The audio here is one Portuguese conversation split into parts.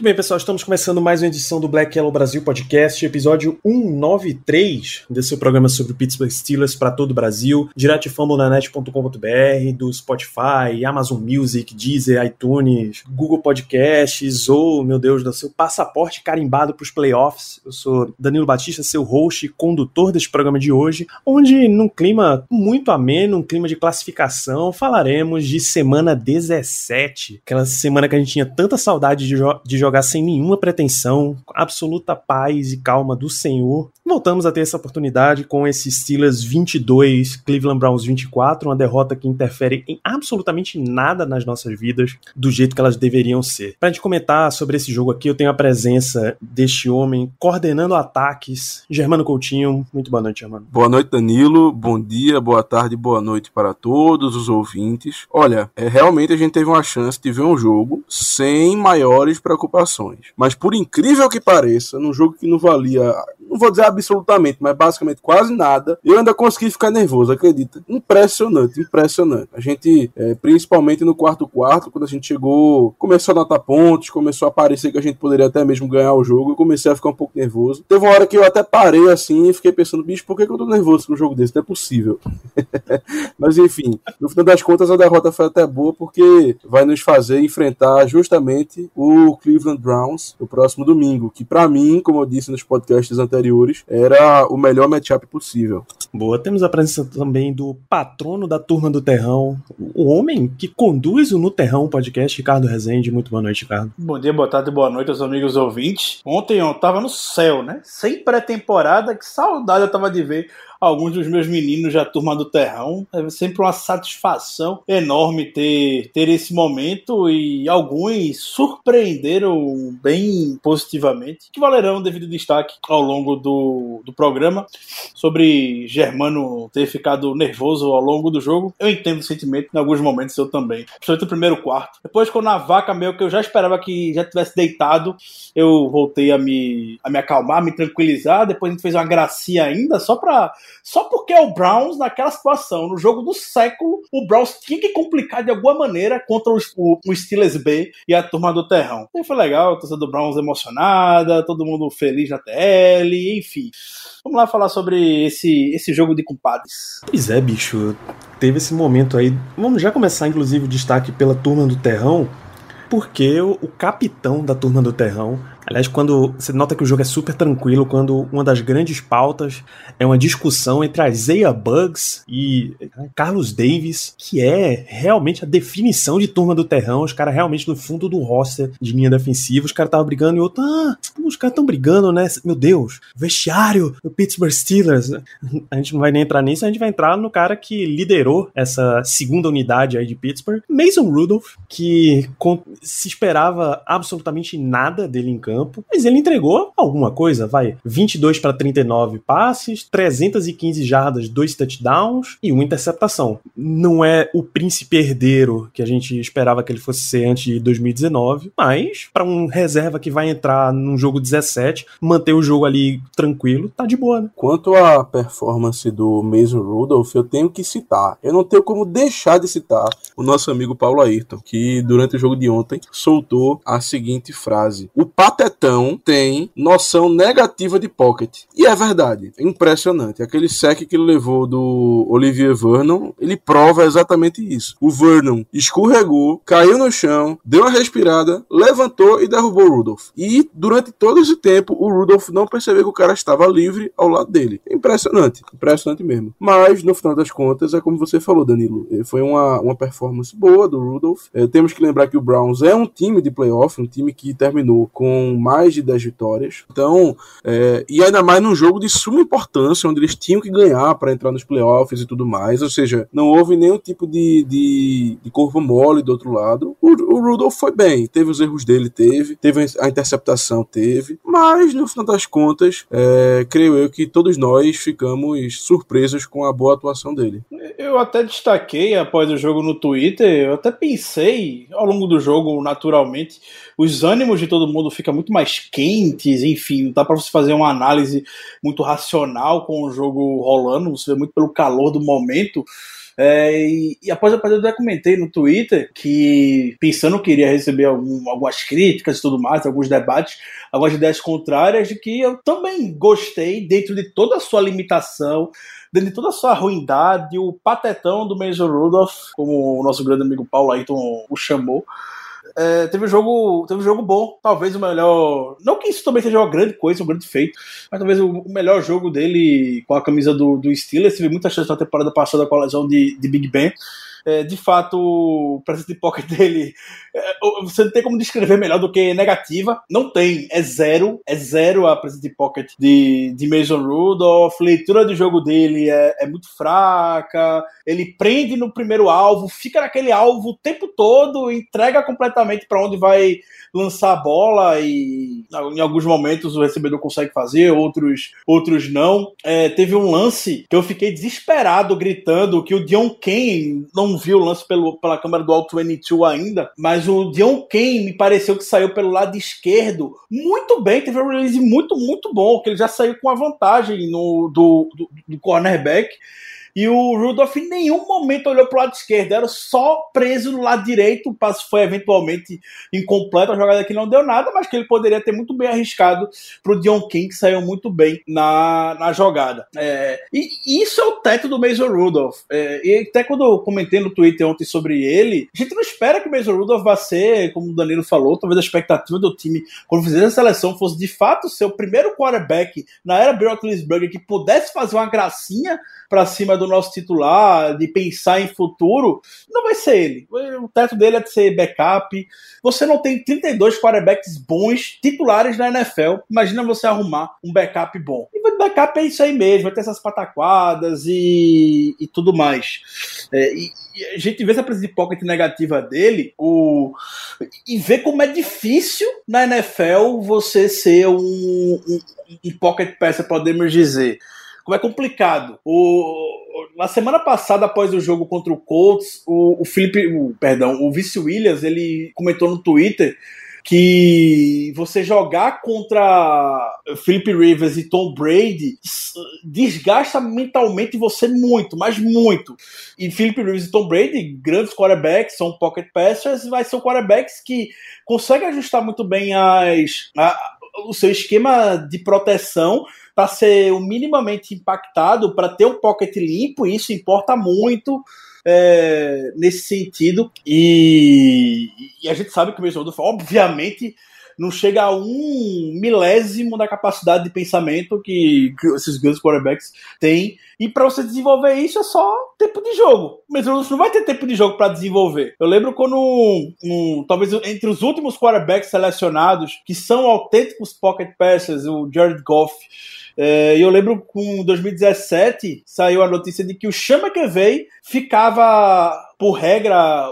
Muito bem, pessoal, estamos começando mais uma edição do Black Yellow Brasil Podcast, episódio 193 desse programa sobre o Pittsburgh Steelers para todo o Brasil, direto de fambonanet.com.br, do Spotify, Amazon Music, Deezer, iTunes, Google Podcasts ou, meu Deus do céu, passaporte carimbado para os playoffs. Eu sou Danilo Batista, seu host e condutor deste programa de hoje, onde, num clima muito ameno, um clima de classificação, falaremos de semana 17, aquela semana que a gente tinha tanta saudade de, jo de jogar sem nenhuma pretensão, com absoluta paz e calma do Senhor. Voltamos a ter essa oportunidade com esses Steelers 22, Cleveland Browns 24, uma derrota que interfere em absolutamente nada nas nossas vidas, do jeito que elas deveriam ser. Pra gente comentar sobre esse jogo aqui, eu tenho a presença deste homem coordenando ataques, Germano Coutinho. Muito boa noite, Germano. Boa noite, Danilo. Bom dia, boa tarde, boa noite para todos os ouvintes. Olha, é, realmente a gente teve uma chance de ver um jogo sem maiores preocupações. Mas por incrível que pareça, num jogo que não valia, não vou dizer absolutamente, mas basicamente quase nada, eu ainda consegui ficar nervoso, acredita? Impressionante, impressionante. A gente, é, principalmente no quarto quarto, quando a gente chegou, começou a notar pontos, começou a parecer que a gente poderia até mesmo ganhar o jogo, eu comecei a ficar um pouco nervoso. Teve uma hora que eu até parei assim e fiquei pensando, bicho, por que, eu tô nervoso com um jogo desse? Não é possível. mas enfim, no final das contas a derrota foi até boa porque vai nos fazer enfrentar justamente o Cleveland Browns no próximo domingo, que para mim, como eu disse nos podcasts anteriores, era o melhor matchup possível. Boa, temos a presença também do patrono da turma do Terrão, o homem que conduz o No Terrão podcast, Ricardo Rezende. Muito boa noite, Ricardo. Bom dia, boa tarde, boa noite aos amigos ouvintes. Ontem eu tava no céu, né? Sem pré-temporada, que saudade eu tava de ver alguns dos meus meninos da turma do Terrão. É sempre uma satisfação enorme ter, ter esse momento e alguns surpreenderam bem positivamente, que valerão devido destaque ao longo do, do programa. Sobre Germano ter ficado nervoso ao longo do jogo, eu entendo o sentimento, em alguns momentos eu também. Principalmente no primeiro quarto. Depois, quando a vaca meio que eu já esperava que já tivesse deitado, eu voltei a me, a me acalmar, a me tranquilizar. Depois a gente fez uma gracinha ainda, só pra só porque é o Browns naquela situação, no jogo do século, o Browns tinha que complicar de alguma maneira contra o, o, Steelers B e a turma do Terrão. E foi legal, a torcida do Browns emocionada, todo mundo feliz na TL, enfim. Vamos lá falar sobre esse, esse jogo de compadres. Pois é, bicho. Teve esse momento aí. Vamos já começar, inclusive, o destaque pela turma do Terrão, porque o capitão da turma do Terrão Aliás, quando você nota que o jogo é super tranquilo, quando uma das grandes pautas é uma discussão entre Isaiah Bugs e Carlos Davis, que é realmente a definição de turma do terrão, os caras realmente no fundo do roster de linha defensiva, os caras estavam brigando e outro, ah, os caras estão brigando, né? Meu Deus, vestiário do Pittsburgh Steelers. A gente não vai nem entrar nisso, a gente vai entrar no cara que liderou essa segunda unidade aí de Pittsburgh, Mason Rudolph, que se esperava absolutamente nada dele em campo campo, mas ele entregou alguma coisa, vai. 22 para 39 passes, 315 jardas, dois touchdowns e uma interceptação. Não é o príncipe herdeiro que a gente esperava que ele fosse ser antes de 2019, mas para um reserva que vai entrar num jogo 17, manter o jogo ali tranquilo, tá de boa, né? Quanto à performance do Mason Rudolph, eu tenho que citar. Eu não tenho como deixar de citar o nosso amigo Paulo Ayrton, que durante o jogo de ontem soltou a seguinte frase: O patetão tem noção negativa de pocket. E é verdade, é impressionante. Aquele sec que ele levou do Olivier Vernon, ele prova exatamente isso. O Vernon escorregou, caiu no chão, deu uma respirada, levantou e derrubou o Rudolph. E durante todo esse tempo, o Rudolph não percebeu que o cara estava livre ao lado dele. É impressionante, impressionante mesmo. Mas, no final das contas, é como você falou, Danilo, foi uma, uma performance performance boa do Rudolph. É, temos que lembrar que o Browns é um time de playoff, um time que terminou com mais de 10 vitórias. Então, é, e ainda mais num jogo de suma importância, onde eles tinham que ganhar para entrar nos playoffs e tudo mais. Ou seja, não houve nenhum tipo de, de, de mole do outro lado. O, o Rudolph foi bem, teve os erros dele, teve, teve a interceptação, teve, mas no final das contas, é, creio eu que todos nós ficamos surpresos com a boa atuação dele. Eu até destaquei após o jogo no Twitter, eu até pensei ao longo do jogo, naturalmente, os ânimos de todo mundo ficam muito mais quentes, enfim, dá para você fazer uma análise muito racional com o jogo rolando, você vê muito pelo calor do momento. É, e, e, após a partida eu comentei no Twitter que, pensando que iria receber algum, algumas críticas e tudo mais, alguns debates, algumas ideias contrárias, de que eu também gostei, dentro de toda a sua limitação, dentro de toda a sua ruindade, o patetão do Major Rudolph, como o nosso grande amigo Paulo Ayrton o chamou, é, teve um jogo, teve um jogo bom, talvez o melhor. Não que isso também seja uma grande coisa, um grande feito, mas talvez o, o melhor jogo dele com a camisa do, do Steelers. Teve muita chance na temporada passada com a lesão de, de Big Ben é, de fato, o presence pocket dele, é, você não tem como descrever melhor do que negativa. Não tem, é zero, é zero a presence pocket de, de Mason Rudolph. Leitura do jogo dele é, é muito fraca. Ele prende no primeiro alvo, fica naquele alvo o tempo todo, entrega completamente para onde vai lançar a bola e em alguns momentos o recebedor consegue fazer, outros, outros não. É, teve um lance que eu fiquei desesperado gritando que o Dion Kane não viu o lance pelo, pela câmera do Alt 22 ainda, mas o Dion Kane me pareceu que saiu pelo lado esquerdo muito bem, teve um release muito, muito bom, que ele já saiu com a vantagem no, do, do, do cornerback. E o Rudolph em nenhum momento olhou para o lado esquerdo, era só preso no lado direito. O passe foi eventualmente incompleto, a jogada que não deu nada, mas que ele poderia ter muito bem arriscado para o Dion King, que saiu muito bem na, na jogada. É, e isso é o teto do Mason Rudolph. É, e até quando eu comentei no Twitter ontem sobre ele, a gente não espera que o Mason Rudolph vá ser, como o Danilo falou, talvez a expectativa do time, quando fizesse a seleção, fosse de fato ser o primeiro quarterback na era Bill que pudesse fazer uma gracinha para cima do nosso titular, de pensar em futuro, não vai ser ele. O teto dele é de ser backup. Você não tem 32 quarterbacks bons titulares na NFL. Imagina você arrumar um backup bom. E backup é isso aí mesmo, vai ter essas pataquadas e, e tudo mais. É, e, e, a gente vê essa presença de pocket negativa dele o, e vê como é difícil na NFL você ser um, um, um pocket passer, podemos dizer como é complicado. O, na semana passada, após o jogo contra o Colts, o, o Felipe, o, perdão, o Vice Williams, ele comentou no Twitter que você jogar contra Philip Rivers e Tom Brady desgasta mentalmente você muito, mas muito. E Philip Rivers e Tom Brady, grandes quarterbacks, são pocket passers, mas são quarterbacks que conseguem ajustar muito bem as, a, o seu esquema de proteção para ser o minimamente impactado, para ter um pocket limpo, isso importa muito é, nesse sentido. E, e, a gente sabe que o Mason Rudolph, obviamente, não chega a um milésimo da capacidade de pensamento que, que esses grandes quarterbacks têm. E para você desenvolver isso é só tempo de jogo. Rudolph não vai ter tempo de jogo para desenvolver. Eu lembro quando, um, um, talvez entre os últimos quarterbacks selecionados, que são autênticos pocket passers, o Jared Goff é, eu lembro com 2017 saiu a notícia de que o Chama veio ficava, por regra,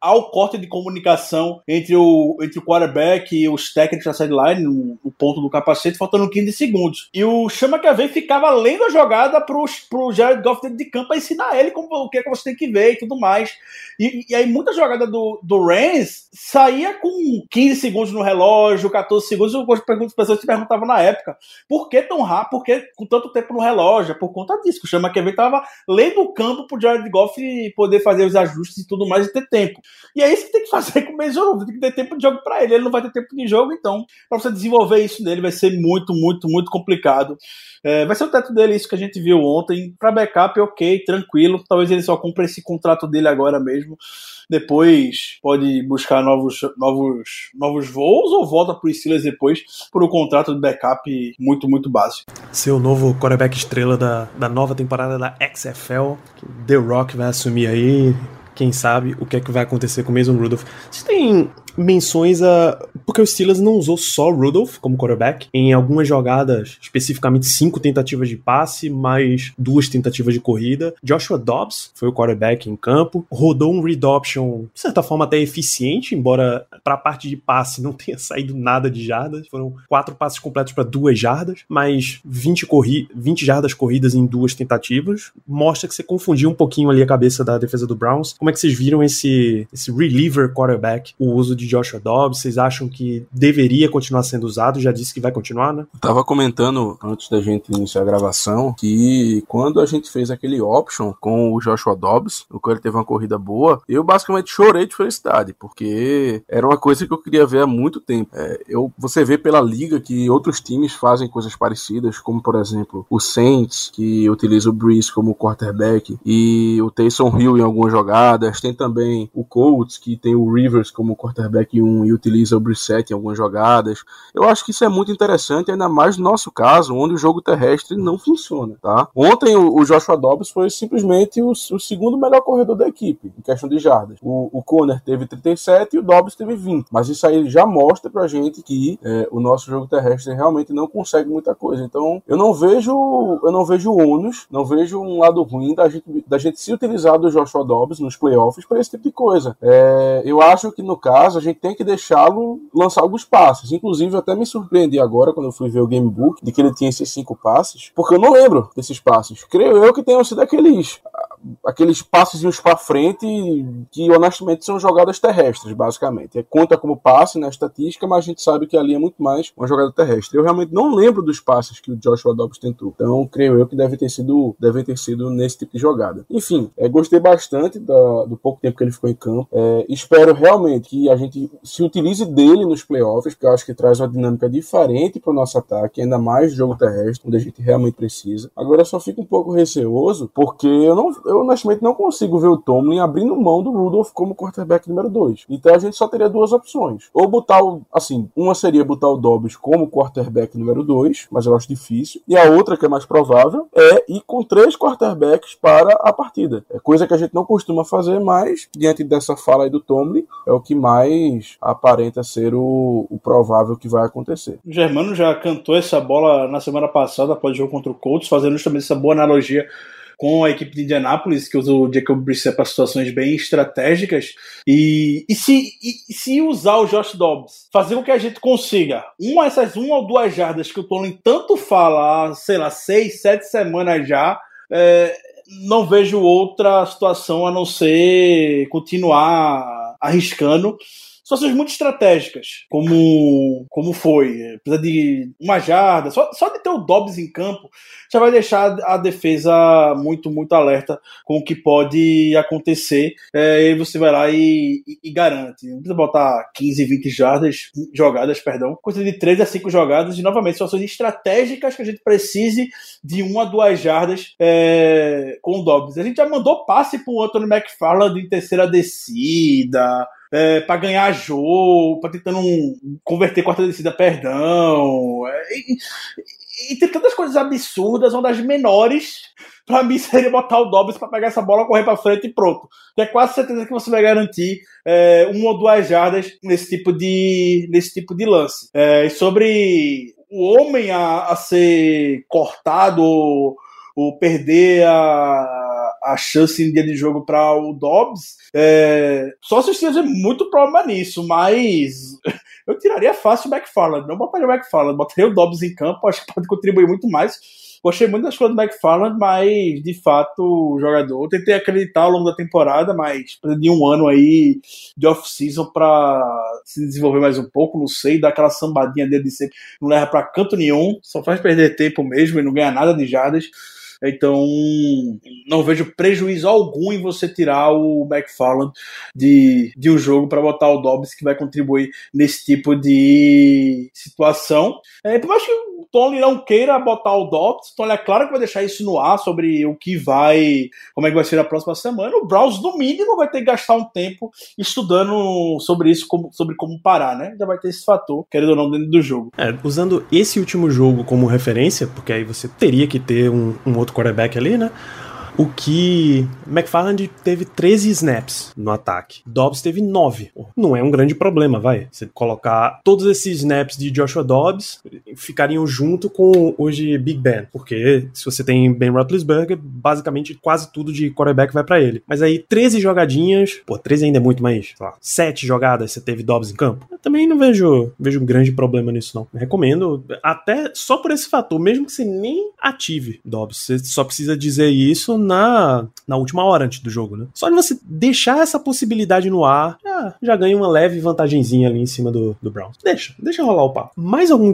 ao corte de comunicação entre o, entre o quarterback e os técnicos da sideline, no, no ponto do capacete, faltando 15 segundos. E o Chama Cavei ficava lendo a jogada pro, pro Jared Goff dentro de campo para ensinar ele como, o que, é que você tem que ver e tudo mais. E, e aí muita jogada do, do Rams saía com 15 segundos no relógio, 14 segundos. Pergunto pessoas se perguntavam na época por que tão rápido, por que com tanto tempo no relógio? É por conta disso. O Chama Cavei tava lendo o campo pro Jared Goff poder fazer os ajustes e tudo mais e ter tempo. E é isso que tem que fazer com o Mason tem que ter tempo de jogo para ele. Ele não vai ter tempo de jogo, então, para você desenvolver isso nele vai ser muito, muito, muito complicado. É, vai ser o teto dele, isso que a gente viu ontem. Para backup, ok, tranquilo. Talvez ele só cumpra esse contrato dele agora mesmo. Depois pode buscar novos, novos, novos voos ou volta para os Steelers depois por um contrato de backup muito, muito básico. Ser o novo quarterback estrela da, da nova temporada da XFL, The Rock vai assumir aí quem sabe o que é que vai acontecer com o Mason Rudolph. Vocês têm menções a. Porque o Steelers não usou só Rudolph como quarterback. Em algumas jogadas, especificamente cinco tentativas de passe, mais duas tentativas de corrida. Joshua Dobbs foi o quarterback em campo. Rodou um read option, de certa forma, até eficiente, embora para a parte de passe não tenha saído nada de jardas. Foram quatro passes completos para duas jardas, mas 20, corri 20 jardas corridas em duas tentativas. Mostra que você confundiu um pouquinho ali a cabeça da defesa do Browns. Como é que vocês viram esse, esse reliever quarterback, o uso de Joshua Dobbs? Vocês acham que deveria continuar sendo usado? Já disse que vai continuar, né? Eu tava comentando antes da gente iniciar a gravação que quando a gente fez aquele option com o Joshua Dobbs, o qual ele teve uma corrida boa, eu basicamente chorei de felicidade, porque era uma coisa que eu queria ver há muito tempo. É, eu, você vê pela liga que outros times fazem coisas parecidas, como por exemplo o Saints, que utiliza o Breeze como quarterback, e o Taysom Hill em algumas jogadas. Tem também o Colts, que tem o Rivers como quarterback 1 e utiliza o Brissett em algumas jogadas. Eu acho que isso é muito interessante, ainda mais no nosso caso, onde o jogo terrestre não funciona, tá? Ontem o Joshua Dobbs foi simplesmente o, o, segundo melhor corredor da equipe, em questão de jardas. O, o Conner teve 37 e o Dobbs teve 20. Mas isso aí já mostra pra gente que é, o nosso jogo terrestre realmente não consegue muita coisa. Então, eu não vejo eu não vejo ônus, não vejo um lado ruim da gente, da gente se utilizar do Joshua Dobbs nos playoffs para esse tipo de coisa. É, eu acho que no caso a gente tem que deixá-lo lançar alguns passes. Inclusive, eu até me surpreendi agora quando eu fui ver o gamebook de que ele tinha esses cinco passes, porque eu não lembro desses passes. Creio eu que tenham sido aqueles aqueles passes para frente que honestamente são jogadas terrestres, basicamente. É, conta como passe na estatística, mas a gente sabe que ali é muito mais uma jogada terrestre. Eu realmente não lembro dos passes que o Joshua Dobbs tentou. Então, creio eu que deve ter sido, deve ter sido nesse tipo de jogada. Enfim, é, gostei bastante da, do pouco tempo que ele ficou em campo. É, espero realmente que a gente se utilize dele nos playoffs, porque eu acho que traz uma dinâmica diferente para o nosso ataque, ainda mais jogo terrestre, onde a gente realmente precisa. Agora só fico um pouco receoso, porque eu não eu honestamente não consigo ver o Tomlin abrindo mão do Rudolph como quarterback número 2. Então a gente só teria duas opções. Ou botar o, assim, uma seria botar o Dobbs como quarterback número 2, mas eu acho difícil. E a outra, que é mais provável, é ir com três quarterbacks para a partida. É coisa que a gente não costuma fazer, mas diante dessa fala aí do Tomlin, é o que mais aparenta ser o, o provável que vai acontecer. O Germano já cantou essa bola na semana passada após o jogo contra o Colts, fazendo justamente essa boa analogia com a equipe de Indianapolis, que usa o Jacob Brissett para situações bem estratégicas. E, e, se, e, se usar o Josh Dobbs, fazer com que a gente consiga uma essas uma ou duas jardas que o Tolin tanto fala sei lá, seis, sete semanas já, é, não vejo outra situação a não ser continuar arriscando situações muito estratégicas, como, como foi. Precisa de uma jarda, só, só de ter o Dobbs em campo já vai deixar a defesa muito, muito alerta com o que pode acontecer. É, e você vai lá e, e, e, garante. Não precisa botar 15, 20 jardas, jogadas, perdão, coisa de 3 a 5 jogadas e novamente situações estratégicas que a gente precise de 1 a 2 jardas é, com o Dobbs. A gente já mandou passe para o Anthony McFarland em terceira descida é, para ganhar jogo, para tentando converter quarta descida, perdão. É, e, e, tem tantas coisas absurdas, uma das menores, para mim, seria botar o Dobbs para pegar essa bola, correr para frente e pronto. É quase certeza que você vai garantir é, uma ou duas jardas nesse tipo de, nesse tipo de lance. É, sobre o homem a, a ser cortado ou, ou perder a a chance em dia de jogo para o Dobbs, é, só se esteja muito problema nisso, mas eu tiraria fácil o McFarland, não botaria o McFarland, botaria o Dobbs em campo, acho que pode contribuir muito mais. Gostei muito das coisas do McFarland, mas de fato o jogador. Eu tentei acreditar ao longo da temporada, mas de um ano aí de off-season para se desenvolver mais um pouco, não sei, dar aquela sambadinha dele de sempre, não leva para canto nenhum, só faz perder tempo mesmo e não ganha nada de jardas. Então, não vejo prejuízo algum em você tirar o McFarland de, de um jogo para botar o Dobbs, que vai contribuir nesse tipo de situação. É, por mais que Tony não queira botar o Dobbs, Tony é claro que vai deixar isso no ar sobre o que vai, como é que vai ser a próxima semana. O Browns, no mínimo, vai ter que gastar um tempo estudando sobre isso, como, sobre como parar, né? Já vai ter esse fator, querendo ou não, dentro do jogo. É, usando esse último jogo como referência, porque aí você teria que ter um, um outro quarterback ali, né? O que McFarland teve 13 snaps no ataque. Dobbs teve 9. Não é um grande problema, vai. Você colocar todos esses snaps de Joshua Dobbs ficariam junto com de Big Ben, porque se você tem Ben Roethlisberger, basicamente quase tudo de quarterback vai para ele. Mas aí 13 jogadinhas, pô, 13 ainda é muito mais, sei lá, 7 jogadas você teve Dobbs em campo. Eu também não vejo, vejo um grande problema nisso não. Recomendo até só por esse fator, mesmo que você nem ative Dobbs, você só precisa dizer isso na, na última hora antes do jogo, né? Só de você deixar essa possibilidade no ar, já, já ganha uma leve vantagenzinha ali em cima do, do Browns. Deixa, deixa rolar o papo. Mais algum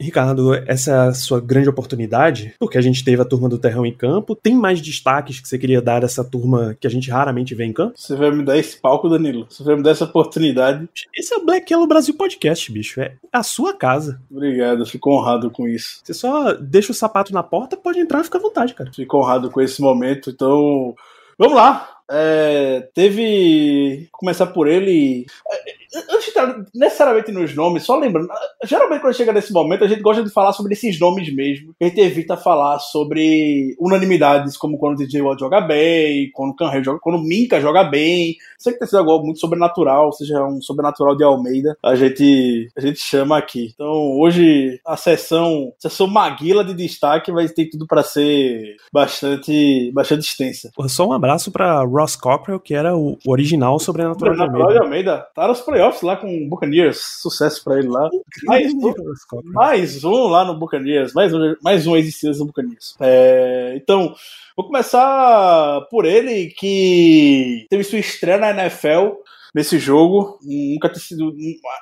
Ricardo, essa é a sua grande oportunidade, porque a gente teve a turma do Terrão em campo. Tem mais destaques que você queria dar dessa turma que a gente raramente vê em campo? Você vai me dar esse palco, Danilo. Você vai me dar essa oportunidade. Esse é o Black Yellow Brasil Podcast, bicho. É a sua casa. Obrigado, fico honrado com isso. Você só deixa o sapato na porta, pode entrar e fica à vontade, cara. Fico honrado com esse momento. Então, vamos lá. É, teve. Começar por ele. É, antes de entrar necessariamente nos nomes, só lembrando, geralmente quando chega nesse momento, a gente gosta de falar sobre esses nomes mesmo. A gente evita falar sobre unanimidades, como quando o DJ Watt joga bem, quando o Canrey joga, quando o Minka joga bem. Sei que tem sido algo muito sobrenatural, seja um sobrenatural de Almeida, a gente, a gente chama aqui. Então, hoje, a sessão, a sessão Maguila de destaque vai ter tudo para ser bastante, bastante extensa. Só um abraço para Ross Cockrell, que era o original sobrenatural, sobrenatural de Almeida. De Almeida. Tá nos playoffs lá com o Buccaneers. Sucesso pra ele lá. Mais um, mais um lá no Buccaneers. Mais um, mais um ex no Buccaneers. É, então, vou começar por ele, que teve sua estreia na NFL nesse jogo. Nunca ter sido.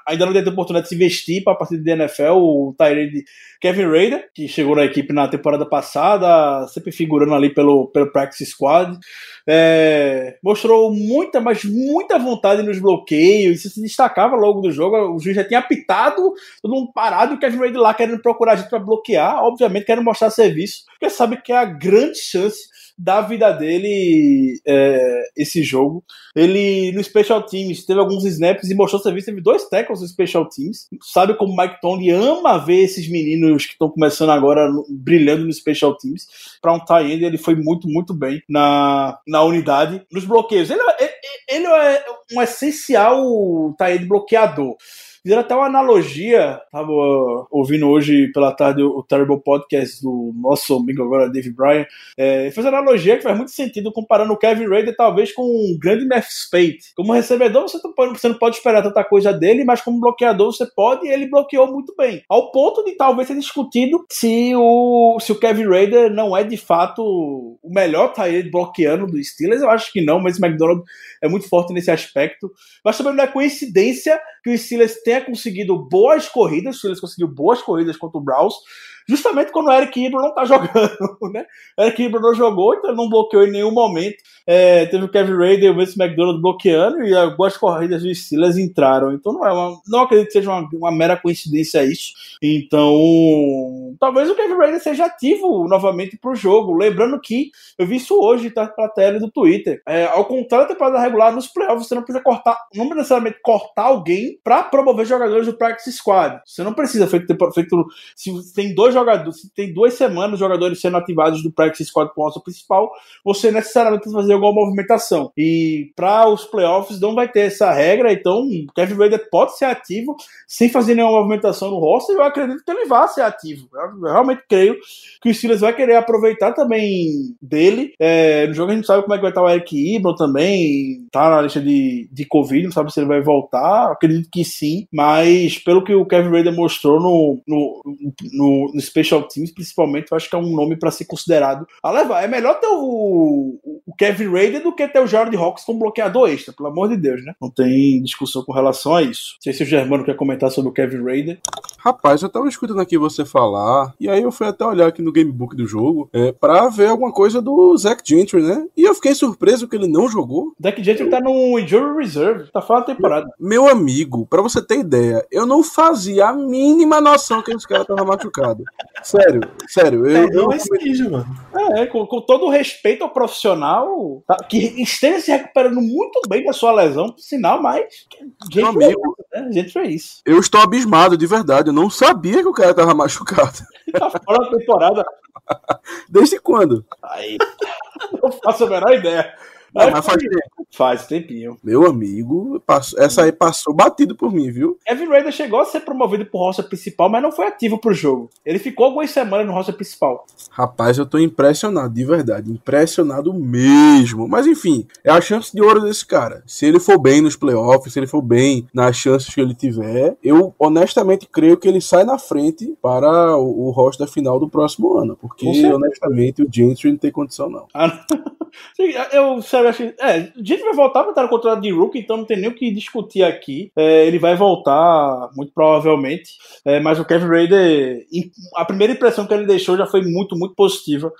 Ainda não teve oportunidade de se vestir para a partida da NFL. O Tyrande Kevin Raider, que chegou na equipe na temporada passada, sempre figurando ali pelo, pelo Practice Squad. É, mostrou muita, mas muita vontade nos bloqueios. Isso se destacava logo do jogo. O juiz já tinha apitado, todo mundo parado, o Kevin Raider lá querendo procurar a gente para bloquear. Obviamente, querendo mostrar serviço, porque sabe que é a grande chance da vida dele é, esse jogo. Ele no Special Teams teve alguns snaps e mostrou serviço, teve dois tackles no Special Teams. Sabe como o Mike Tony ama ver esses meninos que estão começando agora brilhando no Special Teams. Para um tie end, ele foi muito, muito bem na, na unidade. Nos bloqueios, ele, ele, ele é um essencial tie bloqueador. Fizeram até uma analogia, tava ouvindo hoje pela tarde o Terrible Podcast do nosso amigo agora, Dave Bryan. É, fez uma analogia que faz muito sentido comparando o Kevin Raider talvez com um grande Matt Spade. Como recebedor, você pode, você não pode esperar tanta coisa dele, mas como bloqueador você pode e ele bloqueou muito bem. Ao ponto de talvez ser discutido se o, se o Kevin Raider não é de fato o melhor tight bloqueando do Steelers. Eu acho que não, mas o McDonald é muito forte nesse aspecto. Mas também não é coincidência que o Steelers tenha conseguido boas corridas, o Steelers conseguiu boas corridas contra o Browns, justamente quando o Eric Ibra não tá jogando, né? O Eric Ibra não jogou, então ele não bloqueou em nenhum momento. É, teve o Kevin Raider e o Vince McDonald bloqueando e algumas corridas do Steelers entraram. Então não é uma, não acredito que seja uma, uma mera coincidência isso. Então, talvez o Kevin Raider seja ativo novamente pro jogo. Lembrando que eu vi isso hoje tá, pra tela do Twitter. É, ao contrário da temporada regular, nos playoffs você não precisa cortar, não necessariamente cortar alguém para promover jogadores do practice squad. Você não precisa feito, feito se tem dois jogadores, se tem duas semanas os jogadores sendo ativados do practice squad com o principal, você necessariamente precisa fazer alguma movimentação. E para os playoffs não vai ter essa regra, então Kevin Raider pode ser ativo sem fazer nenhuma movimentação no roster. Eu acredito que ele vai ser ativo. Eu realmente creio que o Steelers vai querer aproveitar também dele. É, no jogo a gente sabe como é que vai estar o Eric Ibram também, tá na lista de, de Covid, não sabe se ele vai voltar. Acredito que sim, mas pelo que o Kevin Raider mostrou no, no, no, no Special Teams, principalmente, eu acho que é um nome para ser considerado a levar. É melhor ter o, o Kevin Raider do que ter o Jared Hawks como bloqueador extra, pelo amor de Deus, né? Não tem discussão com relação a isso. Não sei se o Germano quer comentar sobre o Kevin Raider. Rapaz, eu tava escutando aqui você falar, e aí eu fui até olhar aqui no gamebook do jogo, é, pra ver alguma coisa do Zach Gentry, né? E eu fiquei surpreso que ele não jogou. Zach Gentry tá no Injury Reserve, tá fora da temporada. Meu amigo, pra você ter ideia, eu não fazia a mínima noção que esse cara tava machucado. Sério, sério. Eu, é, eu, eu, mano. É, com, com, todo o respeito ao profissional, tá, que esteja se recuperando muito bem da sua lesão, por sinal, mas. Meu amigo, é, né? gente fez isso. Eu estou abismado, de verdade. Eu não sabia que o cara tava machucado. Tá fora da temporada. Desde quando? Aí. não faço a menor ideia. Não, Aí mas faz tempo. faz tempinho. Meu amigo, passou- essa aí passou batido por mim, viu? Evan Raider chegou a ser promovido pro roster principal, mas não foi ativo pro jogo. Ele ficou algumas semanas no roster principal. Rapaz, eu tô impressionado, de verdade. Impressionado mesmo. Mas enfim, é a chance de ouro desse cara. Se ele for bem nos playoffs, se ele for bem nas chances que ele tiver, eu honestamente creio que ele sai na frente para o, o roster final do próximo ano. Porque, honestamente, o Gentry não tem condição, não. Ah, não. Eu, acho. É, gente vai voltar pra estar no contrato de Rook, então não tem nem o que discutir aqui. É, ele vai voltar, muito provavelmente. É, mas o Kevin Raider, a primeira impressão que ele deixou já foi muito, muito positiva.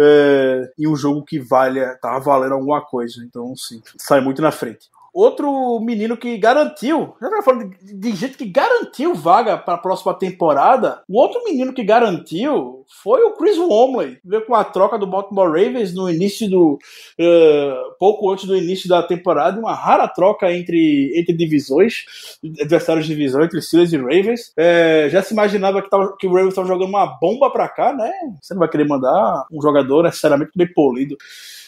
É, em um jogo que vale, tava valendo alguma coisa. Então, sim, sai muito na frente. Outro menino que garantiu, já tava falando de, de gente que garantiu vaga para a próxima temporada. O outro menino que garantiu foi o Chris Womley. Veio com a troca do Baltimore Ravens no início do. eh, pouco antes do início da temporada. Uma rara troca entre, entre divisões, adversários de divisão, entre Steelers e Ravens. Eh, já se imaginava que, tava, que o Ravens estava jogando uma bomba para cá, né? Você não vai querer mandar um jogador necessariamente bem polido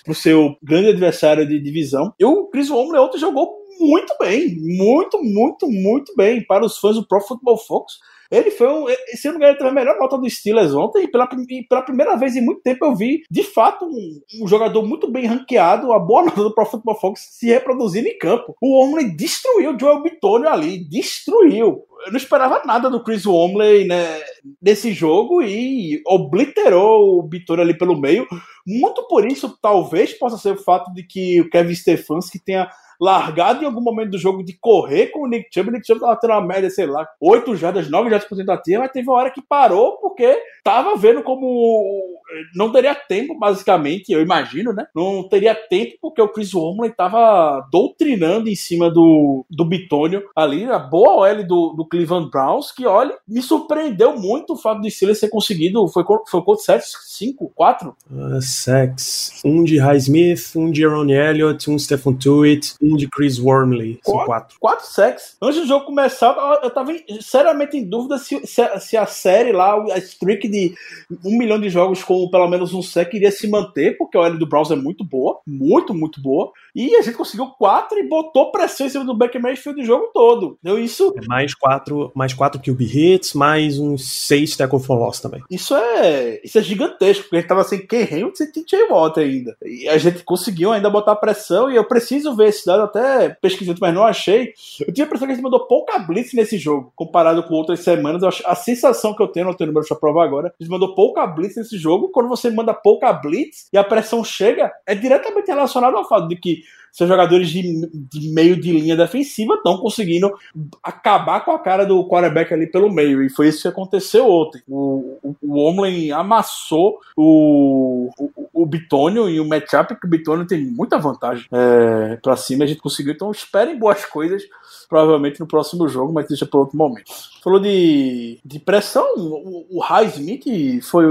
pro seu grande adversário de divisão. E o Chris Womley ontem jogou muito bem, muito, muito, muito bem para os fãs do Pro Football Focus. Ele foi um. Se eu não me engano, teve a melhor nota do Steelers ontem. E pela, e pela primeira vez em muito tempo eu vi, de fato, um, um jogador muito bem ranqueado, a boa nota do Pro Football Focus se reproduzindo em campo. O Womley destruiu o Joel Bitonio ali, destruiu. Eu não esperava nada do Chris Womley né, nesse jogo e obliterou o Bitonio ali pelo meio. Muito por isso, talvez possa ser o fato de que o Kevin Stefanski tenha largado em algum momento do jogo de correr com o Nick Chubb. O Nick Chubb tava tendo uma média, sei lá, 8 jardas, 9 jardas por tentativa, mas teve uma hora que parou porque tava vendo como não teria tempo, basicamente, eu imagino, né? Não teria tempo porque o Chris Wormley tava doutrinando em cima do, do Bitônio ali, a boa OL do, do Cleveland Browns, que, olha, me surpreendeu muito o fato de Steelers ter conseguido, foi, foi quanto? 7, 5, 4? Uh, sex. Um de Highsmith, um de Aaron Elliott, um Stephen Tuitt, um de Chris Wormley. São quatro. Quatro sacks. Antes do jogo começar, eu tava seriamente em dúvida se, se a, se a série lá, a streak de um milhão de jogos com pelo menos um sack iria se manter, porque a OL do Browns é muito boa, muito, muito boa. E a gente conseguiu quatro e botou pressão em cima do Baker Mayfield o jogo todo. Deu isso. É Mais quatro, mais quatro QB hits, mais uns seis tackle for loss também. Isso é, isso é gigantesco, porque a gente tava sem Ken Hamilton e TJ Watt ainda. E a gente conseguiu ainda botar pressão, e eu preciso ver esse dado, até pesquisando, mas não achei. Eu tive a impressão que a gente mandou pouca blitz nesse jogo, comparado com outras semanas. Acho- a sensação que eu tenho, não tenho número pra provar agora, a gente mandou pouca blitz nesse jogo. Quando você manda pouca blitz e a pressão chega, é diretamente relacionado ao fato de que seus jogadores de, de meio de linha defensiva estão conseguindo acabar com a cara do quarterback ali pelo meio. E foi isso que aconteceu ontem. O, o, o Omlin amassou o, o, o Bitônio e o matchup, que o Bitônio tem muita vantagem é, pra cima. A gente conseguiu. Então esperem boas coisas. Provavelmente no próximo jogo, mas deixa para outro momento. Falou de, de pressão, o, o Highsmith foi,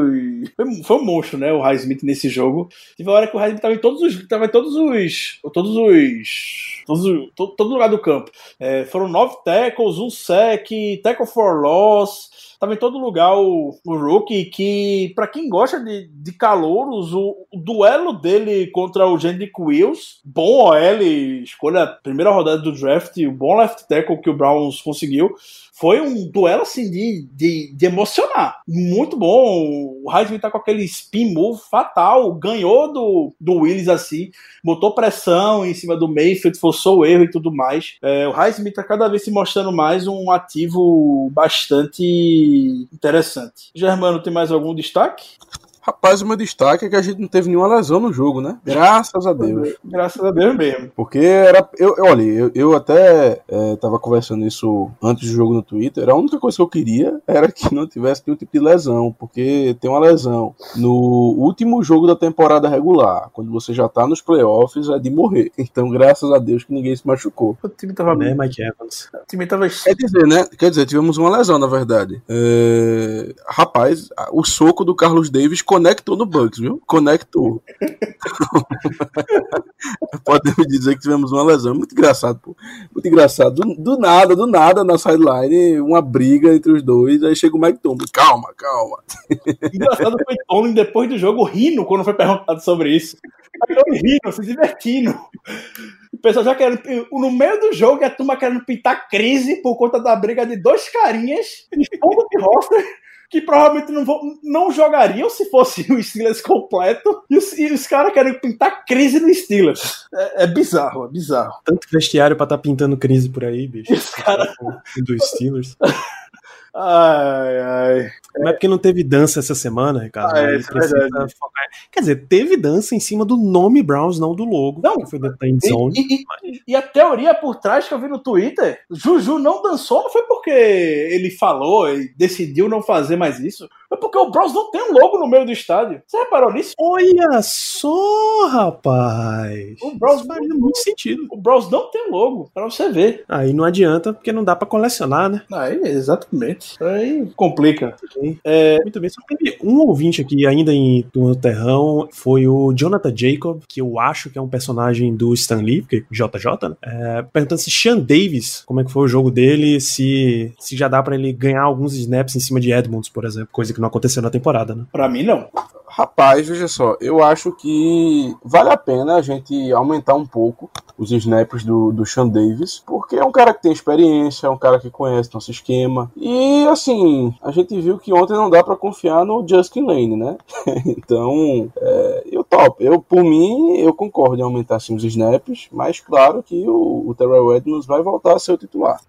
foi, foi um monstro, né? O Highsmith nesse jogo. Teve uma hora que o Highsmith tava em todos os. Tava em todos os. Todos os. Todos, os- todo, todo lugar do campo. É, foram nove tackles, um sec, tackle for loss. Tava em todo lugar o, o Rookie, que, pra quem gosta de, de calouros, o, o duelo dele contra o Gendrick Wills, bom OL, escolha primeira rodada do draft, o bom left tackle que o Browns conseguiu, foi um duelo assim de, de, de emocionar. Muito bom. O Heisman tá com aquele spin move fatal, ganhou do, do Willis assim, botou pressão em cima do Mayfield, forçou o erro e tudo mais. É, o Highsmith tá cada vez se mostrando mais um ativo bastante interessante. Germano, tem mais algum destaque? Rapaz, o meu destaque é que a gente não teve nenhuma lesão no jogo, né? Graças a Deus. Graças a Deus mesmo. Porque era. Eu, eu- olha, eu, eu até é, tava conversando isso antes do jogo no Twitter. A única coisa que eu queria era que não tivesse nenhum tipo de lesão. Porque tem uma lesão no último jogo da temporada regular. Quando você já tá nos playoffs, é de morrer. Então, graças a Deus que ninguém se machucou. O time tava, Né, Mike Evans? o time tava Quer dizer, né? Quer dizer, tivemos uma lesão, na verdade. É, Rapaz, o soco do Carlos Davis conectou no Bucks, viu? Conectou. Podemos dizer que tivemos uma lesão. Muito engraçado, pô. Muito engraçado. Do, do nada, do nada, na sideline, uma briga entre os dois. Aí chega o Mike Tomlin. Calma, calma. Engraçado foi Tomlin depois do jogo rindo quando foi perguntado sobre isso. Aí Tomlin rindo, se divertindo. O pessoal já querendo. No meio do jogo, a turma querendo pintar crise por conta da briga de dois carinhas de fundo de roster que provavelmente não, vão, não jogariam se fosse o Steelers completo. E os, e os caras querem pintar crise no Steelers. É, é bizarro, é bizarro. Tanto vestiário pra tá pintando crise por aí, bicho. Os caras. Do Steelers. Ai, ai. Mas é porque não teve dança essa semana, Ricardo. Ah, é, isso é precisa verdade. focar- Quer dizer, teve dança em cima do nome Browns, não do logo. Não. foi dentro da endzone. E- e a teoria por trás que eu vi no Twitter, Juju não dançou, não foi porque ele falou e decidiu não fazer mais isso. Foi porque o Browns não tem um logo no meio do estádio. Você reparou nisso? Olha só, rapaz. O Browns Isso faria muito sentido. O Browns não tem logo, pra você ver. Aí não adianta, porque não dá pra colecionar, né? Aí, exatamente. Aí complica. Muito bem, só teve um ouvinte aqui ainda em do Terrão, foi o Jonathan Jacob, que eu acho que é um personagem do Stan Lee, porque JJ, né? É, perguntando se Sean Davis, como é que foi o jogo dele, se, se já dá pra ele ganhar alguns snaps em cima de Edmonds, por exemplo, coisa que não aconteceu na temporada, né? Pra mim, não. Rapaz, veja só, eu acho que vale a pena a gente aumentar um pouco os snaps do, do Sean Davis, porque é um cara que tem experiência, é um cara que conhece nosso esquema. E assim, a gente viu que ontem não dá pra confiar no Justin Lane, né? então, é, eu topo. Eu, por mim, eu concordo em aumentar assim, os snaps, mas claro que o, o Terrell Edmonds vai voltar a ser o titular.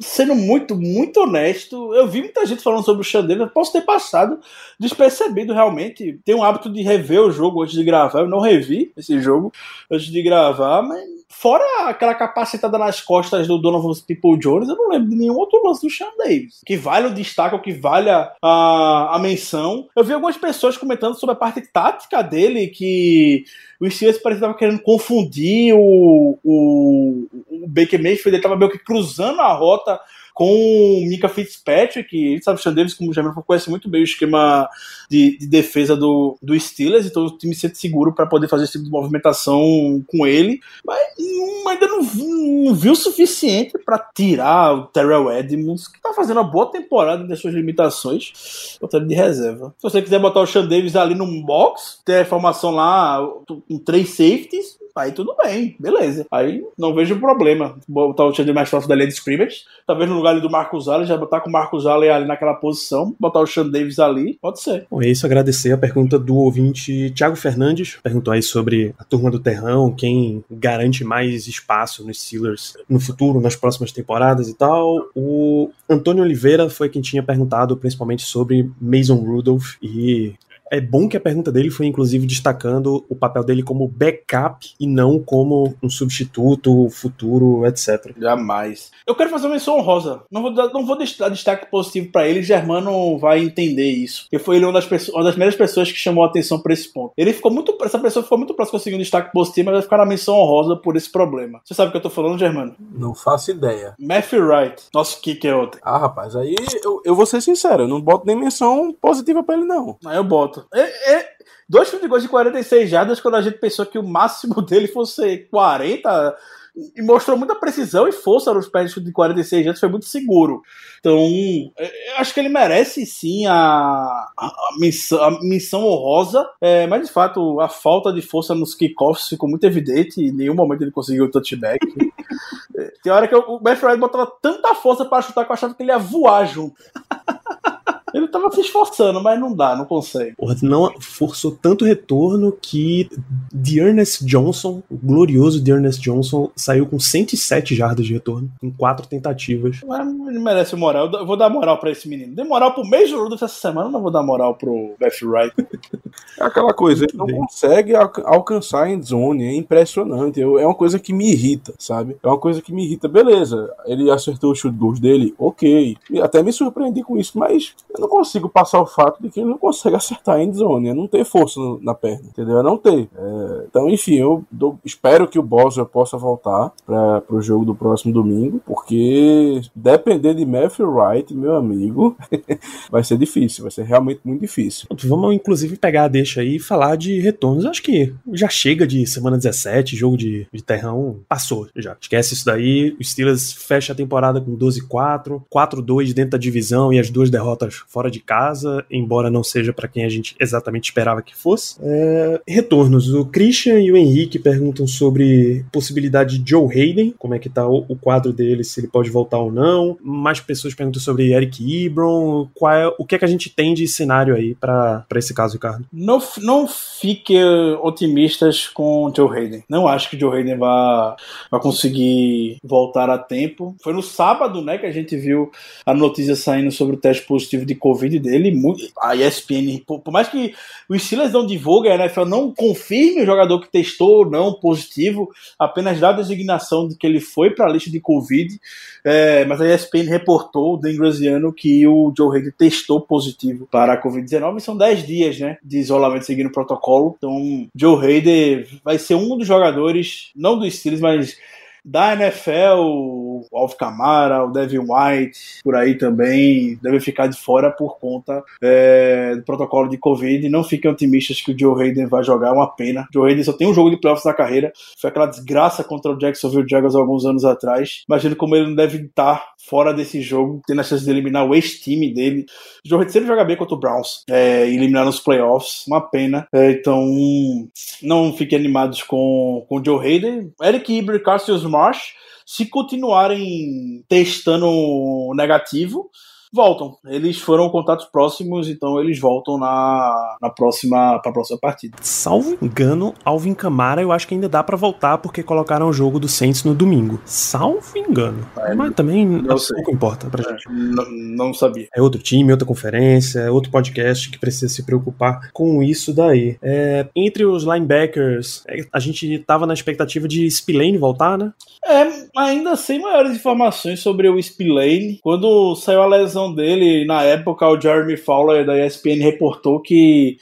Sendo muito, muito honesto, eu vi muita gente falando sobre o eu posso ter passado despercebido realmente. Tenho um hábito de rever o jogo antes de gravar, eu não revi esse jogo antes de gravar, mas fora aquela capacitada nas costas do Donovan People Jones, eu não lembro de nenhum outro lance do Sean Davis. Que vale o destaque, ou que vale a, a, a menção. Eu vi algumas pessoas comentando sobre a parte tática dele, que o Steelers parecia que estava querendo confundir o, o, o Baker Mayfield, ele estava meio que cruzando a rota com Mika Fitzpatrick, e sabe, o Sean Davis, como já me conhece muito bem o esquema de, de defesa do, do Steelers, então o time se sente seguro para poder fazer esse tipo de movimentação com ele, mas hum, ainda não, não viu o suficiente para tirar o Terrell Edmonds, que tá fazendo uma boa temporada das suas limitações, botar ele de reserva. Se você quiser botar o Sean Davis ali num box, ter a formação lá com três safeties, Aí tudo bem, beleza. Aí não vejo problema. Botar o Chandler mais próximo da linha de scrimmage. Talvez no lugar do Marcos Allen, já botar com o Marcos Allen ali naquela posição. Botar o Sean Davis ali. Pode ser. Bom, é isso, agradecer a pergunta do ouvinte Thiago Fernandes, perguntou aí sobre a turma do Terrão, quem garante mais espaço nos Steelers no futuro, nas próximas temporadas e tal. O Antônio Oliveira foi quem tinha perguntado principalmente sobre Mason Rudolph e é bom que a pergunta dele foi, inclusive, destacando o papel dele como backup e não como um substituto futuro, etc. Jamais. Eu quero fazer uma menção honrosa. Não vou, dar- não vou dar destaque positivo pra ele. Germano vai entender isso. Porque foi ele uma das, pessoas, uma das primeiras pessoas que chamou a atenção pra esse ponto. Ele ficou muito. Essa pessoa ficou muito próxima de conseguir um destaque positivo, mas vai ficar na menção honrosa por esse problema. Você sabe o que eu tô falando, Germano? Não faço ideia. Matthew Wright, nosso kicker ontem. Ah, rapaz, aí eu, eu vou ser sincero, eu não boto nem menção positiva pra ele, não. Aí eu boto. É, é, dois field goals de 46 jardas quando a gente pensou que o máximo dele fosse 40. E mostrou muita precisão e força nos pés de chute de 46 jardas, foi muito seguro. Então, é, acho que ele merece sim a, a, a missão, a missão honrosa, é, mas de fato a falta de força nos kickoffs ficou muito evidente. Em nenhum momento ele conseguiu o touchback. É, Tem hora que o o Matt Ryan botava tanta força para chutar que eu achava que ele ia voar junto. Ele tava se esforçando, mas não dá, não consegue. Porra, não forçou tanto retorno que Dearness Johnson, o glorioso Dearness Johnson, saiu com 107 jardas de retorno em quatro tentativas. Mas ele merece moral. Eu vou dar moral pra esse menino. Dei moral pro Major Rudolph essa semana, não vou dar moral pro Beth Wright. É aquela coisa, ele não bem. consegue alca- alcançar a endzone, é impressionante. Eu- é uma coisa que me irrita, sabe? É uma coisa que me irrita. Beleza, ele acertou os chute gols dele, ok. E Até me surpreendi com isso, mas eu não não consigo passar o fato de que ele não consegue acertar a endzone, é não ter força na perna, entendeu? É não ter. É, então, enfim, eu espero que o Boswell possa voltar para o jogo do próximo domingo, porque depender de Matthew Wright, meu amigo, vai ser difícil, vai ser realmente muito difícil. Vamos, inclusive, pegar a deixa aí e falar de retornos. Acho que já chega de semana 17, jogo de, de terrão, passou já. Esquece isso daí. O Steelers fecha a temporada com 12-4, 4-2 dentro da divisão e as duas derrotas fora de casa, embora não seja para quem a gente exatamente esperava que fosse. É, retornos. O Christian e o Henrique perguntam sobre possibilidade de Joe Hayden, como é que tá o, o quadro dele, se ele pode voltar ou não. Mais pessoas perguntam sobre Eric Ebron. Qual é, o que é que a gente tem de cenário aí para esse caso, Ricardo? Não, não fique eh, otimistas com Joe Hayden. Não acho que Joe Hayden vai, vai conseguir voltar a tempo. Foi no sábado, né, que a gente viu a notícia saindo sobre o teste positivo de Covid dele. Muito, a ESPN, por, por mais que o Steelers não divulgue, a NFL não confirme o jogador que testou ou não positivo, apenas dá a designação de que ele foi para a lista de Covid. É, mas a ESPN reportou, o Dan Graziano, que o Joe Hayden testou positivo para a Covid-19 e são 10 dias né, de isolamento seguindo o protocolo. Então, Joe Hayden vai ser um dos jogadores, não dos Steelers, mas da NFL, o Alf Kamara, o Devin White, por aí também, deve ficar de fora por conta é, do protocolo de Covid. Não fiquem otimistas que o Joe Hayden vai jogar, é uma pena. O Joe Hayden só tem um jogo de playoffs na carreira, foi aquela desgraça contra o Jacksonville Jaguars alguns anos atrás. Imagino como ele não deve estar fora desse jogo, tendo a chance de eliminar o ex-time dele. O Joe Hayden sempre joga bem contra o Browns, é, eliminar nos playoffs, uma pena. É, então, não fiquem animados com, com o Joe Hayden. Eric Ibra e Cassius Marsh, se continuarem testando negativo, voltam. Eles foram contatos próximos, então eles voltam na, na próxima para a próxima partida. Salvo engano, Alvin Kamara eu acho que ainda dá pra voltar porque colocaram o jogo do Saints no domingo. Salvo engano. Mas também pouco importa pra gente. Não, não sabia. É outro time, outra conferência, é outro podcast que precisa se preocupar com isso daí. É, entre os linebackers, é, a gente tava na expectativa de Spillane voltar, né? É, ainda sem maiores informações sobre o Spillane. Quando saiu a lesão dele, na época, o Jeremy Fowler da ESPN reportou que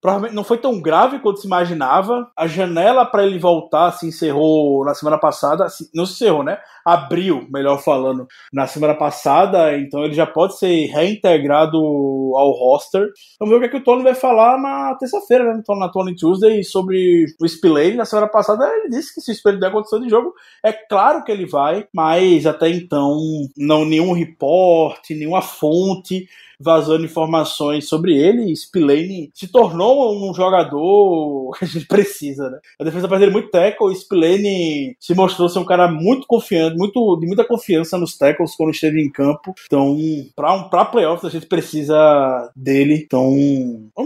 provavelmente não foi tão grave quanto se imaginava. A janela para ele voltar se encerrou na semana passada. se- Não se encerrou, né? Abriu, melhor falando, na semana passada. Então ele já pode ser reintegrado ao roster. Vamos ver o que, é que o Tony vai falar na terça-feira, né? Na Tony Tuesday, sobre o Spillane. Na semana passada ele disse que se o Spillane der condição de jogo, é claro que ele vai, mas até então não nenhum reporte, nenhuma fonte vazando informações sobre ele. Spillane se tornou um jogador que a gente precisa, né? A defesa faz dele muito tackle. Spillane se mostrou ser um cara muito confiante, muito, de muita confiança nos tackles quando esteve em campo. Então, para um, pra playoffs, a gente precisa dele. Então.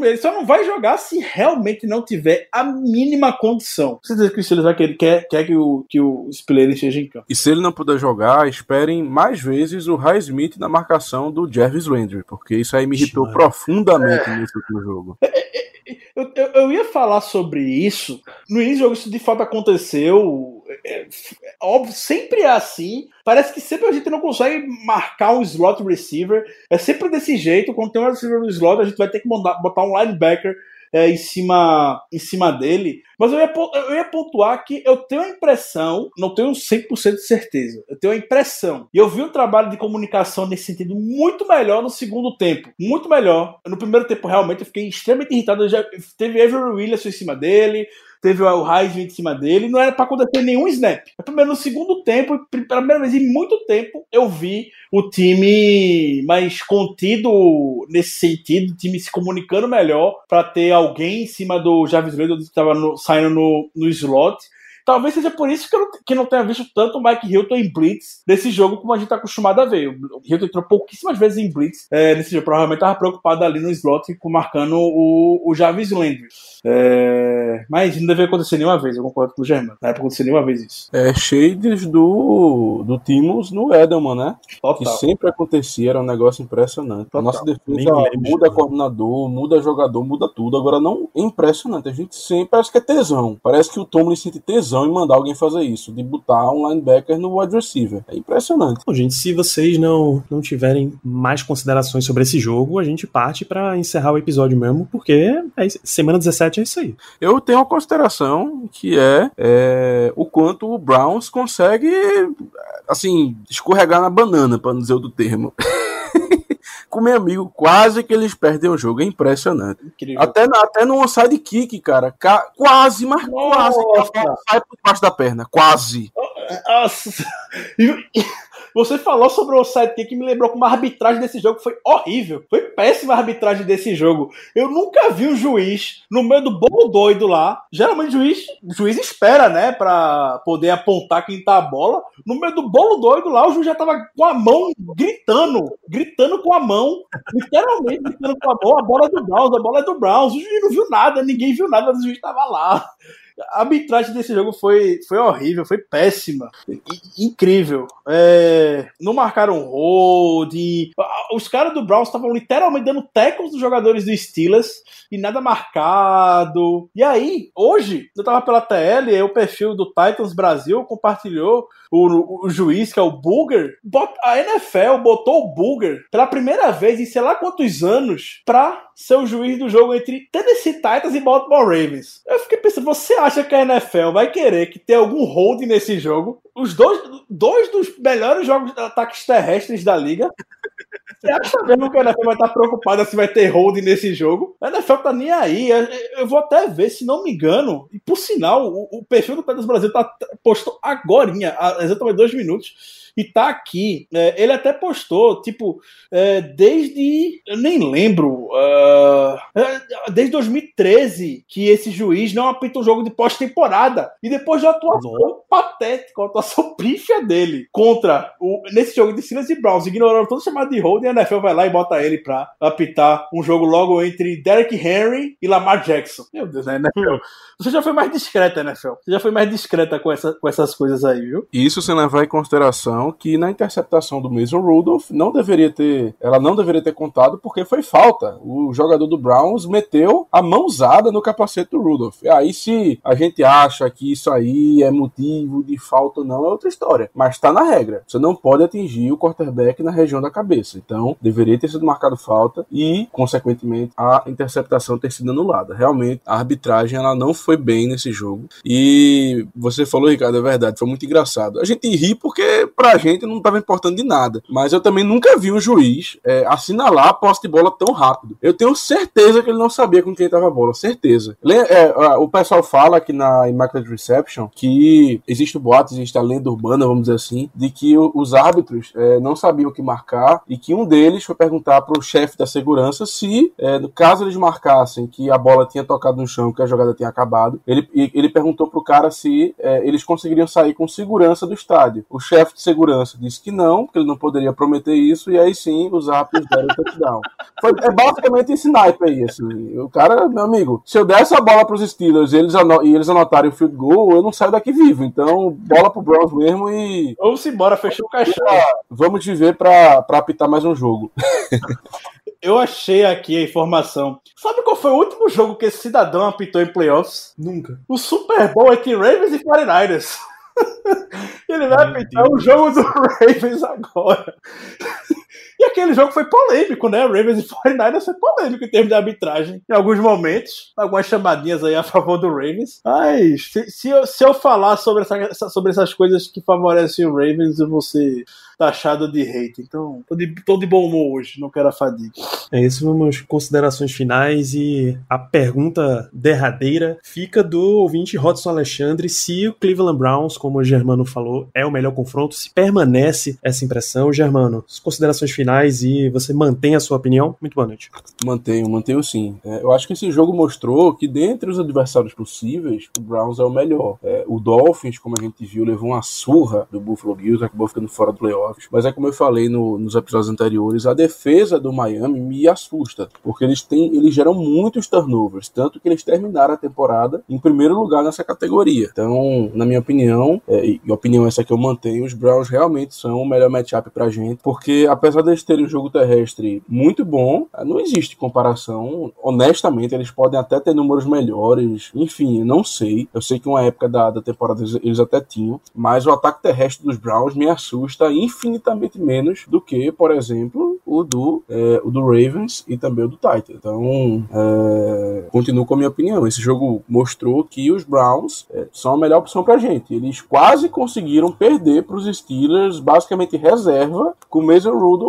Ele só não vai jogar se realmente não tiver a mínima condição. Com certeza que o Steelers vai querer, quer, quer que o, que o Spillane esteja em campo. E se ele não puder jogar, esperem mais vezes o High Smith na marcação do Jarvis Landry, porque isso aí me irritou Mano. profundamente nesse último jogo. Eu, eu, eu ia falar sobre isso. No início do jogo, isso de fato aconteceu. É, é, óbvio, sempre é assim. Parece que sempre a gente não consegue marcar um slot receiver. É sempre desse jeito. Quando tem um receiver no slot, a gente vai ter que mandar, botar um linebacker é, em, cima, em cima dele. Mas eu ia, eu ia pontuar que eu tenho a impressão, não tenho 100% de certeza, eu tenho a impressão. E eu vi um trabalho de comunicação nesse sentido muito melhor no segundo tempo. Muito melhor. No primeiro tempo, realmente, eu fiquei extremamente irritado. Eu Já, teve Avery Williams em cima dele, teve o Heisman em cima dele, não era pra acontecer nenhum snap. Mas primeiro, no segundo tempo, pela primeira vez em muito tempo, eu vi o time mais contido nesse sentido, o time se comunicando melhor pra ter alguém em cima do Jarvis Landry que estava saindo no, no slot. Talvez seja por isso que eu não, que não tenha visto tanto o Mike Hilton em Blitz nesse jogo como a gente está acostumado a ver. O Hilton entrou pouquíssimas vezes em Blitz é, nesse jogo. Provavelmente estava preocupado ali no slot com- marcando o, o Jarvis Landry. É, mas não deve acontecer nenhuma vez, eu concordo com o Germano. Não era pra acontecer nenhuma vez isso. É shades do, do Timos no Edelman, né? Que Total. sempre acontecia, era um negócio impressionante. Total. A nossa defesa Nem muda coordenador, muda jogador, muda tudo. Agora não é impressionante. A gente sempre parece que é tesão. Parece que o Tomlin sente tesão em mandar alguém fazer isso, de botar um linebacker no wide receiver. É impressionante. Bom, gente, se vocês não, não tiverem mais considerações sobre esse jogo, a gente parte para encerrar o episódio mesmo, porque é, semana 17 é isso aí. Eu tenho uma consideração que é, é, o quanto o Browns consegue, assim, escorregar na banana, para não dizer outro termo. Com meu amigo, quase que eles perdem o jogo. É impressionante. Incrível. Até, na- até no onside kick, cara. Ca- quase, mas quase. Nossa. bola sai por debaixo da perna. Quase. Nossa. Você falou sobre o sidekick que me lembrou como a arbitragem desse jogo foi horrível. Foi péssima a arbitragem desse jogo. Eu nunca vi um juiz no meio do bolo doido lá. Geralmente o juiz, o juiz espera, né, pra poder apontar quem tá a bola. No meio do bolo doido lá, o juiz já tava com a mão gritando, gritando com a mão, literalmente gritando com a mão. A bola é do Browns, a bola é do Browns. O juiz não viu nada, ninguém viu nada, o juiz tava lá. A arbitragem desse jogo foi, foi horrível, foi péssima. I- incrível. É, não marcaram hold. Os caras do Browns estavam literalmente dando tackles dos jogadores do Steelers e nada marcado. E aí, hoje, eu tava pela TL, o perfil do Titans Brasil compartilhou o, o juiz, que é o. Bot- A NFL botou o Booger pela primeira vez em sei lá quantos anos pra ser o juiz do jogo entre Tennessee Titans e Baltimore Ravens. Eu fiquei pensando, você acha que a NFL vai querer que tenha algum hold nesse jogo? Os dois, dois dos melhores jogos de ataques terrestres da liga. Você acha mesmo que a NFL vai estar preocupada se vai ter hold nesse jogo? A NFL tá nem aí. Eu- Eu vou até ver, se não me engano. E por sinal, o, o perfil do Titans Brasil tá, postou agorinha, há exatamente dois minutos. E tá aqui. É, ele até postou, tipo, é, desde. Eu nem lembro. é, desde 2013 que esse juiz não apita um jogo de pós-temporada. E depois de uma atuação patética, uma atuação pífia dele contra o, nesse jogo de Steelers e Browns, ignorando todo chamado de hold, e a NFL vai lá e bota ele pra apitar um jogo logo entre Derrick Henry e Lamar Jackson. Meu Deus, né, NFL? Você já foi mais discreta, NFL. Você já foi mais discreta com, essa, com essas coisas aí, viu? Isso sem levar em consideração que na interceptação do Mason Rudolph não deveria ter, ela não deveria ter contado porque foi falta. O jogador do Browns meteu a mão usada no capacete do Rudolph. E aí se a gente acha que isso aí é motivo de falta ou não é outra história, mas tá na regra. Você não pode atingir o quarterback na região da cabeça. Então, deveria ter sido marcado falta e, consequentemente, a interceptação ter sido anulada. Realmente, a arbitragem ela não foi bem nesse jogo. E você falou, Ricardo, é verdade, foi muito engraçado. A gente ri porque pra gente não estava importando de nada. Mas eu também nunca vi um juiz é, assinalar a posse de bola tão rápido. Eu tenho certeza que ele não sabia com quem estava a bola, certeza. É, o pessoal fala aqui na Immaculate Reception que existe o boato, existe a lenda urbana, vamos dizer assim, de que o- os árbitros é, não sabiam o que marcar e que um deles foi perguntar para o chefe da segurança se, é, no caso eles marcassem que a bola tinha tocado no chão, que a jogada tinha acabado, ele, ele perguntou pro cara se é, eles conseguiriam sair com segurança do estádio. O chefe de segurança disse que não, que ele não poderia prometer isso, e aí sim os árbitros deram o touchdown. Foi, é basicamente esse naipe aí, assim. O cara, meu amigo, se eu der essa bola pros Steelers e eles, e eles anotarem o field goal, eu não saio daqui vivo. Então, bola pro Browns mesmo e Vamos embora, fechou o caixão. vamos viver pra, pra apitar mais um jogo. Eu achei aqui a informação. Sabe qual foi o último jogo que esse cidadão apitou em playoffs? Nunca. O Super Bowl entre Ravens e 49ers. Ele vai apitar o jogo do Ravens agora. E aquele jogo foi polêmico, né? Ravens e 49ers foi polêmico em termos de arbitragem. Em alguns momentos, algumas chamadinhas aí a favor do Ravens. Mas se, se eu, se eu falar sobre, essa- sobre essas coisas que favorecem o Ravens, eu vou ser taxado de hate. Então, tô de, tô de bom humor hoje, não quero a fadiga. É isso, vamos considerações finais e a pergunta derradeira fica do ouvinte Rodson Alexandre se o Cleveland Browns, como o Germano falou, é o melhor confronto, se permanece essa impressão. Germano, as considerações finais e você mantém a sua opinião? Muito boa noite. Mantenho, mantenho sim. É, eu acho que esse jogo mostrou que dentre os adversários possíveis, o Browns é o melhor. É, o Dolphins, como a gente viu, levou uma surra do Buffalo Bills, acabou ficando fora do playoffs. Mas é como eu falei no- nos episódios anteriores, a defesa do Miami me assusta, porque eles têm, eles geram muitos turnovers, tanto que eles terminaram a temporada em primeiro lugar nessa categoria. Então, na minha opinião, é, e opinião essa que eu mantenho, os Browns realmente são o melhor matchup pra gente, porque apesar apesar deles terem um jogo terrestre muito bom, não existe comparação. Honestamente, eles podem até ter números melhores. Enfim, não sei. Eu sei que uma época da, da temporada eles até tinham, mas o ataque terrestre dos Browns me assusta infinitamente menos do que, por exemplo, o do, é, o do Ravens e também o do Titans. Então, é, continuo com a minha opinião. Esse jogo mostrou que os Browns é, são a melhor opção pra gente. Eles quase conseguiram perder para os Steelers, basicamente reserva, com o Mason Rudolph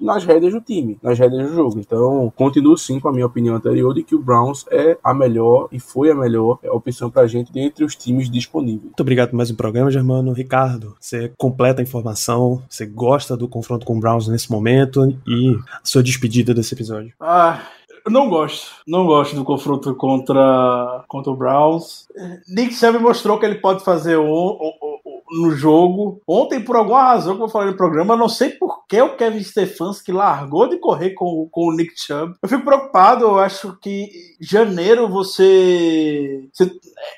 nas rédeas do time, nas rédeas do jogo. Então, continuo sim com a minha opinião anterior de que o Browns é a melhor e foi a melhor opção pra gente dentre os times disponíveis. Muito obrigado por mais um programa, Germano. Ricardo, você completa a informação, você gosta do confronto com o Browns nesse momento e a sua despedida desse episódio. Ah, eu não gosto. Não gosto do confronto contra, contra o Browns. Nick Chubb mostrou que ele pode fazer o, o, o, no jogo. Ontem, por alguma razão, como eu falei no programa, eu não sei por que o Kevin Stefanski largou de correr com, com o Nick Chubb. Eu fico preocupado, eu acho que janeiro você, você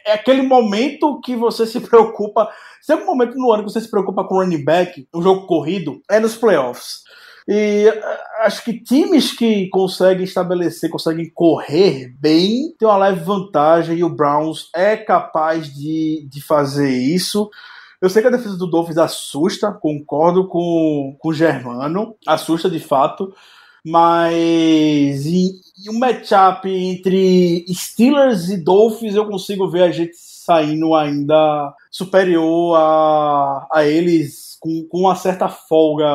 é aquele momento que você se preocupa. Se é um momento no ano que você se preocupa com running back, um jogo corrido, é nos playoffs. E acho que times que conseguem estabelecer, conseguem correr bem, tem uma leve vantagem e o Browns é capaz de, de fazer isso. Eu sei que a defesa do Dolphins assusta, concordo com, com o Germano, assusta de fato, mas e, e um matchup entre Steelers e Dolphins eu consigo ver a gente saindo ainda superior a, a eles com, com uma certa folga,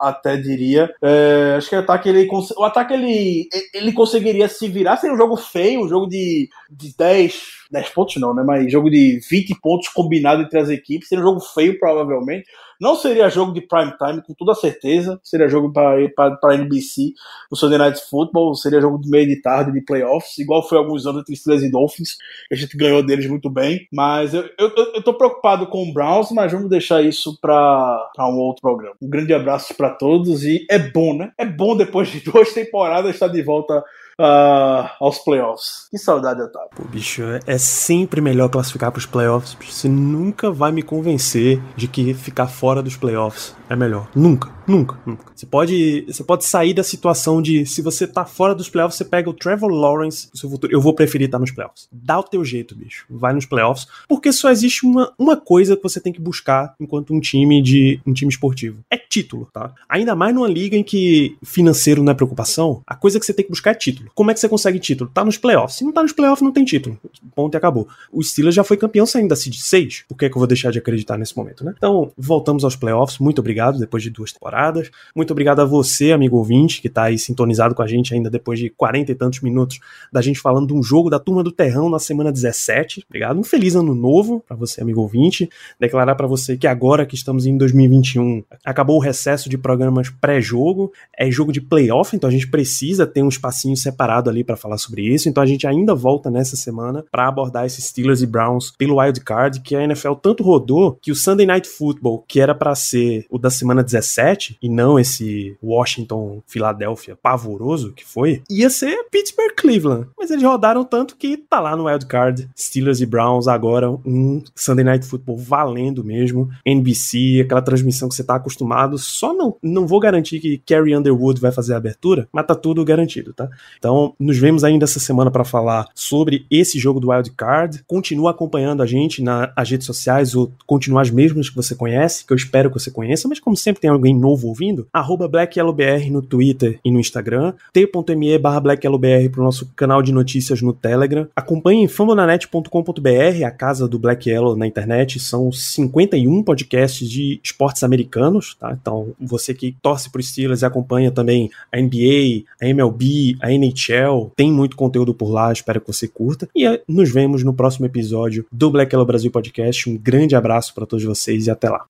até diria. É, acho que o ataque ele, o ataque ele, ele conseguiria se virar sem um jogo feio, um jogo de, de 10, 10 pontos não, né? Mas jogo de 20 pontos combinado entre as equipes. Seria um jogo feio, provavelmente. Não seria jogo de prime time, com toda certeza. Seria jogo para NBC no Sunday Night Football. Seria jogo de meio de tarde, de playoffs. Igual foi alguns anos entre Steelers e Dolphins. A gente ganhou deles muito bem. Mas eu, eu, eu tô preocupado com o Browns, mas vamos deixar isso para um outro programa. Um grande abraço para todos e é bom, né? É bom depois de duas temporadas estar de volta uh, aos playoffs. Que saudade eu tava. Pô, bicho, é sempre melhor classificar para os playoffs. Você nunca vai me convencer de que ficar fora dos playoffs é melhor. Nunca, nunca, nunca. Você pode, você pode sair da situação de se você tá fora dos playoffs, você pega o Trevor Lawrence no seu futuro. Eu vou preferir estar nos playoffs. Dá o teu jeito, bicho. Vai nos playoffs, porque só existe uma, uma coisa que você tem que buscar enquanto um time de um time esportivo. É título, tá? Ainda mais numa liga em que financeiro não é preocupação, a coisa que você tem que buscar é título. Como é que você consegue título? Tá nos playoffs. Se não tá nos playoffs, não tem título. Ponto e acabou. O Steelers já foi campeão saindo da Seed 6. Por que, é que eu vou deixar de acreditar nesse momento, né? Então, voltamos aos playoffs. Muito obrigado depois de duas temporadas. Muito obrigado a você, amigo ouvinte, que tá aí sintonizado com a gente ainda depois de 40 e tantos minutos da gente falando de um jogo da Turma do Terrão na semana 17. Obrigado. Um feliz ano novo para você, amigo ouvinte. Declarar para você que agora que estamos em 2021, acabou o recesso de programas pré-jogo, é jogo de playoff, então a gente precisa ter um espacinho separado ali para falar sobre isso. Então a gente ainda volta nessa semana para abordar esses Steelers e Browns pelo wild card, que a NFL tanto rodou que o Sunday Night Football, que era para ser o da semana 17 e não esse Washington Filadélfia pavoroso que foi, ia ser Pittsburgh Cleveland. Mas eles rodaram tanto que tá lá no wild card Steelers e Browns agora um Sunday Night Football valendo mesmo, NBC, aquela transmissão que você tá acostumado. Só não não vou garantir que Carrie Underwood vai fazer a abertura, mas tá tudo garantido, tá? Então, nos vemos ainda essa semana para falar sobre esse jogo do wild card. Continua acompanhando a gente nas redes sociais ou continuar as mesmas que você conhece, que eu espero que você conheça, mas como sempre tem alguém novo ouvindo, arroba BlackYellowBR no Twitter e no Instagram, t.me barra BlackYellowBR pro nosso canal de notícias no Telegram. Acompanhe famonanet.com.br, a casa do Black Yellow na internet. São 51 podcasts de esportes americanos, tá? Então, você que torce pro Steelers e acompanha também a NBA, a MLB, a NHL, tem muito conteúdo por lá, espero que você curta. E eh, nos vemos no próximo episódio do Black Yellow Brasil Podcast. Um grande abraço para todos vocês e até lá.